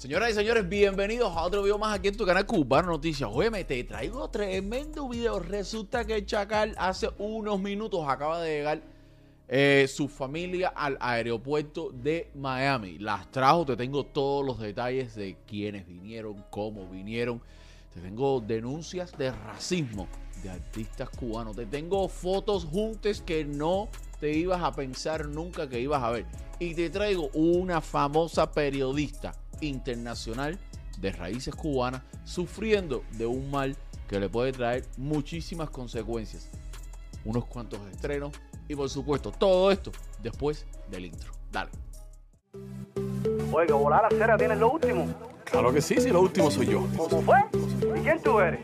Señoras y señores, bienvenidos a otro video más aquí en tu canal Cubano Noticias. Oye, te traigo tremendo video. Resulta que Chacal hace unos minutos acaba de llegar eh, su familia al aeropuerto de Miami. Las trajo, te tengo todos los detalles de quiénes vinieron, cómo vinieron. Te tengo denuncias de racismo de artistas cubanos. Te tengo fotos juntas que no te ibas a pensar nunca que ibas a ver. Y te traigo una famosa periodista internacional de raíces cubanas sufriendo de un mal que le puede traer muchísimas consecuencias. Unos cuantos estrenos y por supuesto todo esto después del intro. Dale. Oiga, volar la cera tienes lo último. Claro que sí, sí, lo último soy yo. ¿Cómo fue? ¿Y quién tú eres?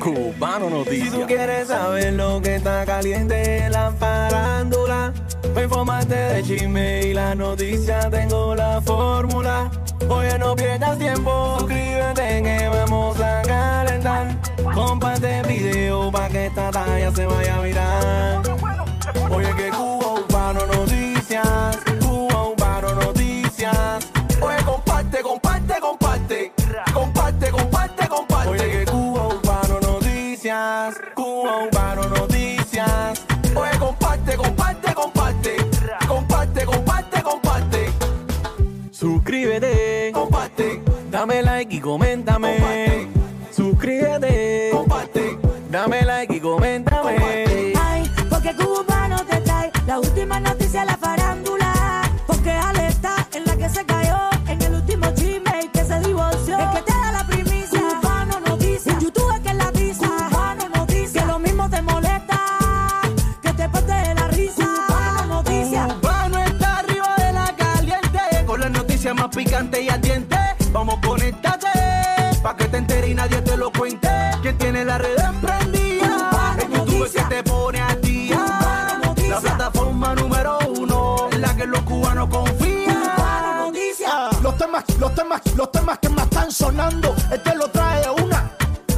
Cubano Si tú Noticias. quieres saber lo que está caliente en la farándula, para informarte de chisme y las noticias tengo la fórmula. Oye, no pierdas tiempo, suscríbete que vamos a calentar. Comparte el video para que esta talla se vaya a virar. Like y coméntame. Suscríbete, comparte. Dame like y coméntame. Ay, porque cubano te trae la última noticia la farándula. Porque Ale está en la que se cayó, en el último chisme y que se divorció. El que te da la primicia, cubano noticia. Un youtuber que la avisa, cubano noticia. Que lo mismo te molesta, que te parte de la risa. Cubano noticia. Urbano está arriba de la caliente Con las noticias más picantes y ardientes los temas, que me están sonando, este lo trae una.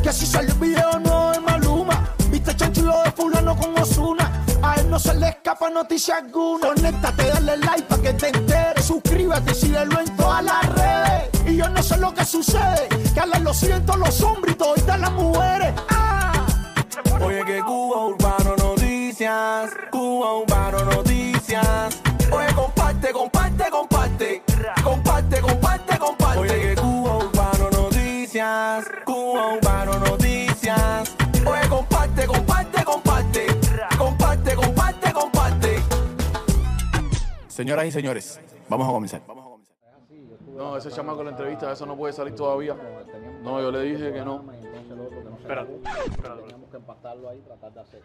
Que si sale el video no es Maluma. Viste chanchulo de fulano con Osuna. A él no se le escapa noticia alguna. Conéctate, dale like para que te enteres. Suscríbete síguelo en todas las redes. Y yo no sé lo que sucede. Que a él lo siento los hombres y toditas las mujeres. Ah. Oye que Cuba Señoras y señores, vamos a comenzar. No, ese chamaco en la entrevista, eso no puede salir todavía. No, yo le dije que no. Espérate, espérate. Teníamos que empatarlo ahí y tratar de hacer.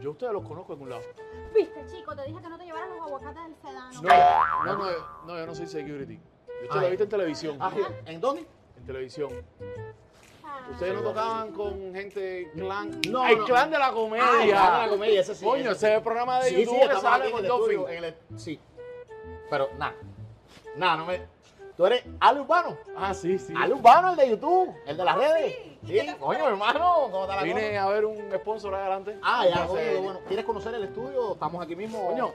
Yo a ustedes los conozco en algún lado. Viste, chico, te dije que no te llevaras los aguacates del sedano. No, no, no, no, yo no soy security. Yo te lo he visto en televisión. Ah, ¿En dónde? En televisión. Ustedes no tocaban con gente clan. No, el no. clan de la comedia. Ah, el clan de la comedia, ese sí, Coño, ese es el programa de Sí, sí, YouTube que estamos sale aquí en con el Dolphin. estudio, en el- Sí. Pero nada. Nada, no me. Tú eres Ale Urbano. Ah, sí, sí. Ale Urbano, el de YouTube, el de las redes. Sí, coño, hermano, ¿cómo está la Vine cosa? a ver un sponsor ahí adelante. Ah, ya, Entonces, coño, bueno. ¿Quieres conocer el estudio? Estamos aquí mismo. Coño,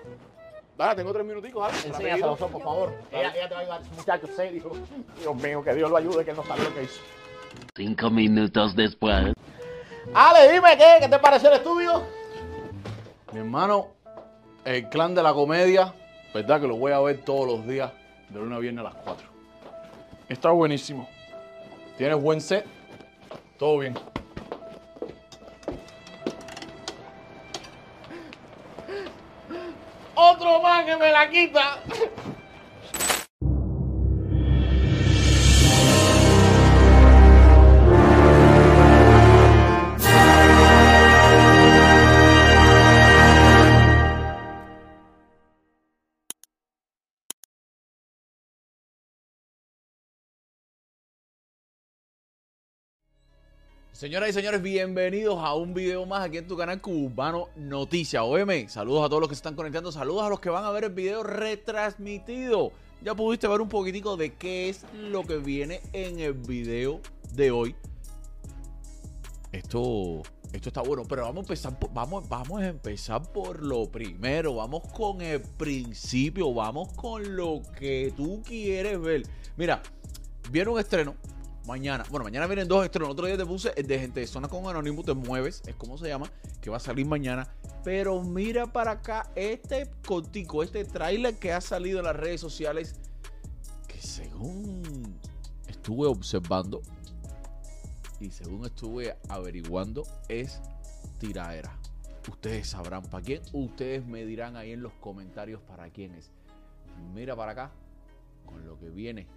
dale, tengo tres minuticos, ¿vale? Enséñaselo, por favor. Ella, ella te va a ayudar, muchacho serio. Dios mío, que Dios lo ayude, que él no sabe lo que hizo. Cinco minutos después. Ale, dime, ¿qué? ¿Qué te pareció el estudio? Mi hermano, el clan de la comedia, verdad que lo voy a ver todos los días, de lunes a viernes a las 4. Está buenísimo. Tienes buen set, todo bien. Otro más que me la quita. Señoras y señores, bienvenidos a un video más aquí en tu canal Cubano Noticias. OM, saludos a todos los que se están conectando, saludos a los que van a ver el video retransmitido. Ya pudiste ver un poquitico de qué es lo que viene en el video de hoy. Esto Esto está bueno, pero vamos a empezar vamos, vamos a empezar por lo primero. Vamos con el principio. Vamos con lo que tú quieres ver. Mira, viene un estreno. Mañana, bueno, mañana vienen dos estrenos. Otro día te puse el de gente de zona con Anonymous, te mueves, es como se llama, que va a salir mañana. Pero mira para acá este cotico, este tráiler que ha salido en las redes sociales, que según estuve observando y según estuve averiguando, es tiraera. Ustedes sabrán para quién, ustedes me dirán ahí en los comentarios para quién es. Mira para acá con lo que viene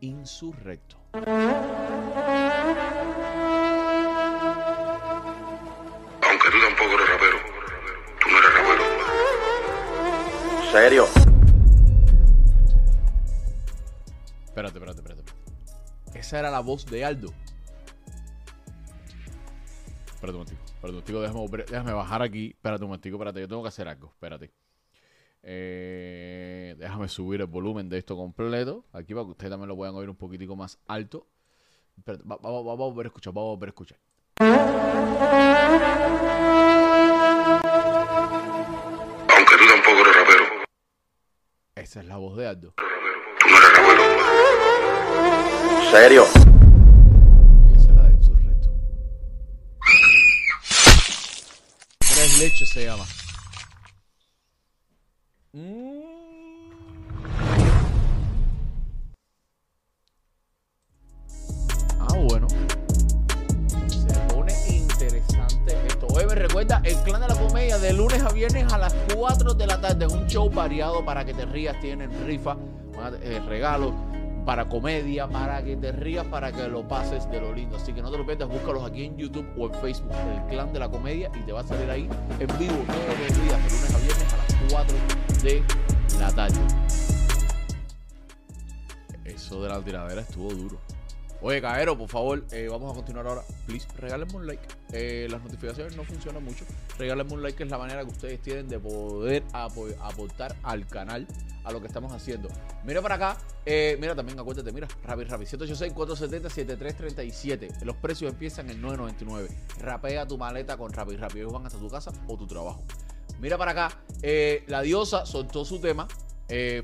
insurrecto. Aunque tú tampoco eres rapero, tú no eres rapero. ¿Serio? Espérate, espérate, espérate. Esa era la voz de Aldo. Espérate un momentico, espérate un momentico, déjame, déjame bajar aquí. Espérate un momentico, espérate, yo tengo que hacer algo, espérate. Eh, déjame subir el volumen de esto completo, aquí para que ustedes también lo puedan oír un poquitico más alto. Espérate, va- va- va- vamos a volver a escuchar, vamos a volver a escuchar. Aunque tú tampoco eres rapero, Esa es la voz de Aldo. tú no eres rapero. ¿Serio? Y esa es la de Insurrecto. Tres leches se llama. Lunes a viernes a las 4 de la tarde. Un show variado para que te rías. Tienen rifa, eh, regalos para comedia, para que te rías, para que lo pases de lo lindo. Así que no te lo pierdas, búscalos aquí en YouTube o en Facebook, el clan de la comedia, y te va a salir ahí en vivo todos los días, de lunes a viernes a las 4 de la tarde. Eso de la tiradera estuvo duro. Oye, Caero, por favor, eh, vamos a continuar ahora. Please, regálenme un like. Eh, las notificaciones no funcionan mucho. Regálenme un like, que es la manera que ustedes tienen de poder apo- aportar al canal a lo que estamos haciendo. Mira para acá. eh, mira también, acuérdate, mira. Rapid Rapid 786-470-7337. Los precios empiezan en 9.99. Rapea tu maleta con Rapid Rapid. Ellos van hasta tu casa o tu trabajo. Mira para acá. la diosa soltó su tema.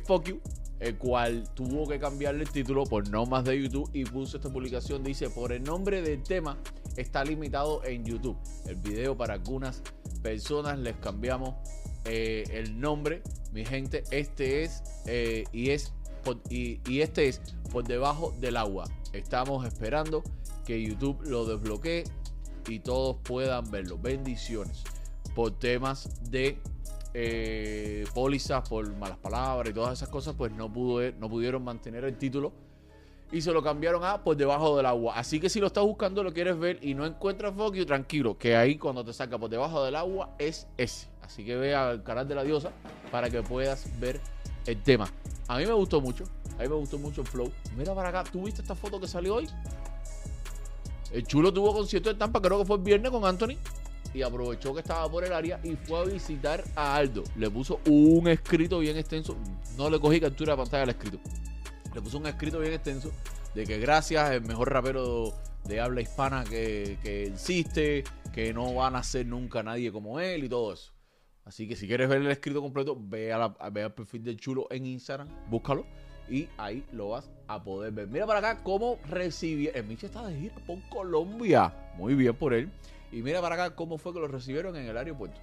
Fuck you el cual tuvo que cambiarle el título por normas de YouTube y puso esta publicación. Dice, por el nombre del tema está limitado en YouTube. El video para algunas personas les cambiamos eh, el nombre. Mi gente, este es eh, y es y este es por debajo del agua. Estamos esperando que YouTube lo desbloquee y todos puedan verlo. Bendiciones por temas de eh, pólizas por malas palabras y todas esas cosas, pues no, pudo, no pudieron mantener el título y se lo cambiaron a por debajo del agua. Así que si lo estás buscando, lo quieres ver y no encuentras fuck tranquilo, que ahí cuando te saca por debajo del agua es ese. Así que ve al canal de la diosa para que puedas ver el tema. A mí me gustó mucho, a mí me gustó mucho el flow. Mira para acá, ¿tú viste esta foto que salió hoy? El chulo tuvo concierto de Tampa, creo que fue el viernes con Anthony y aprovechó que estaba por el área y fue a visitar a Aldo. Le puso un escrito bien extenso. No le cogí captura de pantalla al escrito. Le puso un escrito bien extenso de que gracias, el mejor rapero de habla hispana que, que existe, que no van a ser nunca nadie como él y todo eso. Así que si quieres ver el escrito completo, ve, a la- ve perfil del chulo en Instagram, búscalo y ahí lo vas a poder ver. Mira para acá cómo recibí. El Miche está de gira por Colombia. Muy bien por él. Y mira para acá cómo fue que lo recibieron en el aeropuerto.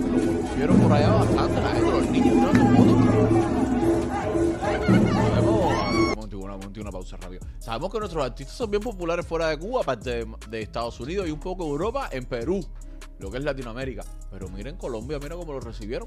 Conocieron por allá bastante la gente, Monte una pausa rápida. Sabemos que nuestros artistas son bien populares fuera de Cuba, aparte de, de Estados Unidos y un poco de Europa, en Perú, lo que es Latinoamérica. Pero miren Colombia, mira cómo lo recibieron.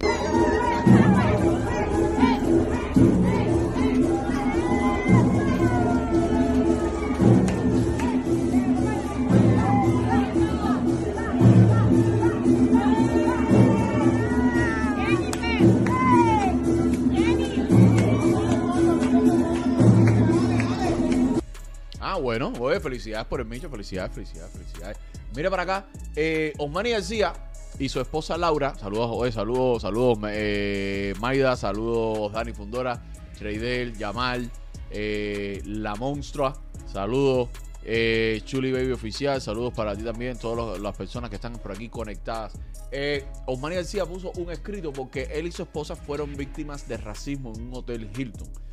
Bueno, oye, felicidades por el Micho, felicidades, felicidades, felicidades. Mira para acá. Eh, Osmani García y su esposa Laura. Saludos, Joé, saludos, saludos, eh, Maida, saludos, Dani Fundora, Treidel, Yamal, eh, La Monstrua, saludos. Eh, Chuli Baby Oficial, saludos para ti también, todas las personas que están por aquí conectadas. Eh, Osmani García puso un escrito porque él y su esposa fueron víctimas de racismo en un hotel Hilton.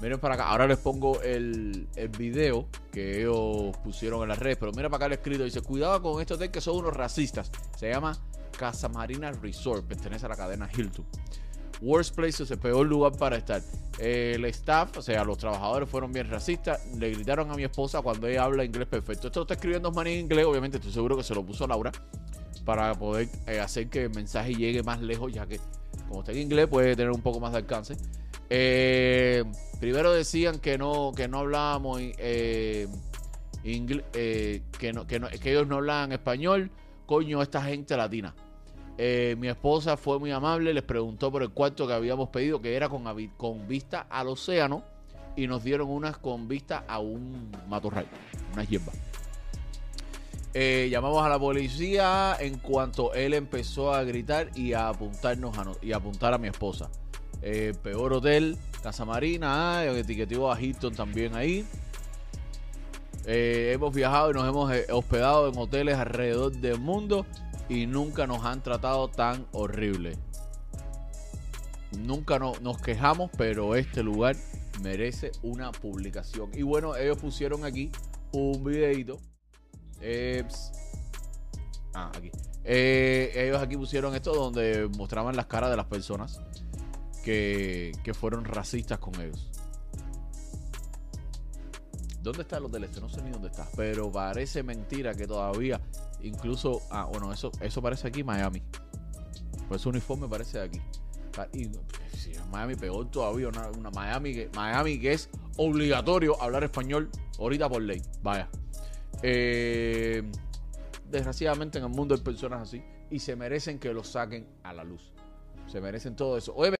Miren para acá, ahora les pongo el, el video que ellos pusieron en las redes, pero mira para acá el escrito, dice, cuidado con este hotel que son unos racistas. Se llama Casa Marina Resort, pertenece a la cadena Hilton. Worst Places, el peor lugar para estar. El staff, o sea, los trabajadores fueron bien racistas. Le gritaron a mi esposa cuando ella habla inglés perfecto. Esto está escribiendo Osmani en inglés, obviamente estoy seguro que se lo puso Laura para poder eh, hacer que el mensaje llegue más lejos, ya que como está en inglés puede tener un poco más de alcance. Eh, primero decían que no, que no hablábamos eh, eh, que, ellos no hablaban español. Coño, esta gente latina. Eh, mi esposa fue muy amable, les preguntó por el cuarto que habíamos pedido, que era con, con vista al océano, y nos dieron unas con vista a un matorral, unas hierbas. Eh, llamamos a la policía en cuanto él empezó a gritar y a apuntarnos a no- y a apuntar a mi esposa. Eh, peor hotel, Casa Marina, ah, etiquetó a Hilton también ahí. Eh, hemos viajado y nos hemos eh, hospedado en hoteles alrededor del mundo y nunca nos han tratado tan horrible. Nunca no- nos quejamos, pero este lugar merece una publicación. Y bueno, ellos pusieron aquí un videito. Ah, aquí. Ellos aquí pusieron esto donde mostraban las caras de las personas que, fueron racistas con ellos. ¿Dónde está el hotel este? No sé ni dónde está. Pero parece mentira que todavía, incluso, ah, bueno, eso, eso parece aquí Miami. Pues ese uniforme parece de aquí. Sí, Miami peor todavía, una, una Miami, que, Miami que es obligatorio hablar español ahorita por ley. Vaya. Eh, desgraciadamente en el mundo hay personas así y se merecen que los saquen a la luz. Se merecen todo eso. Oye,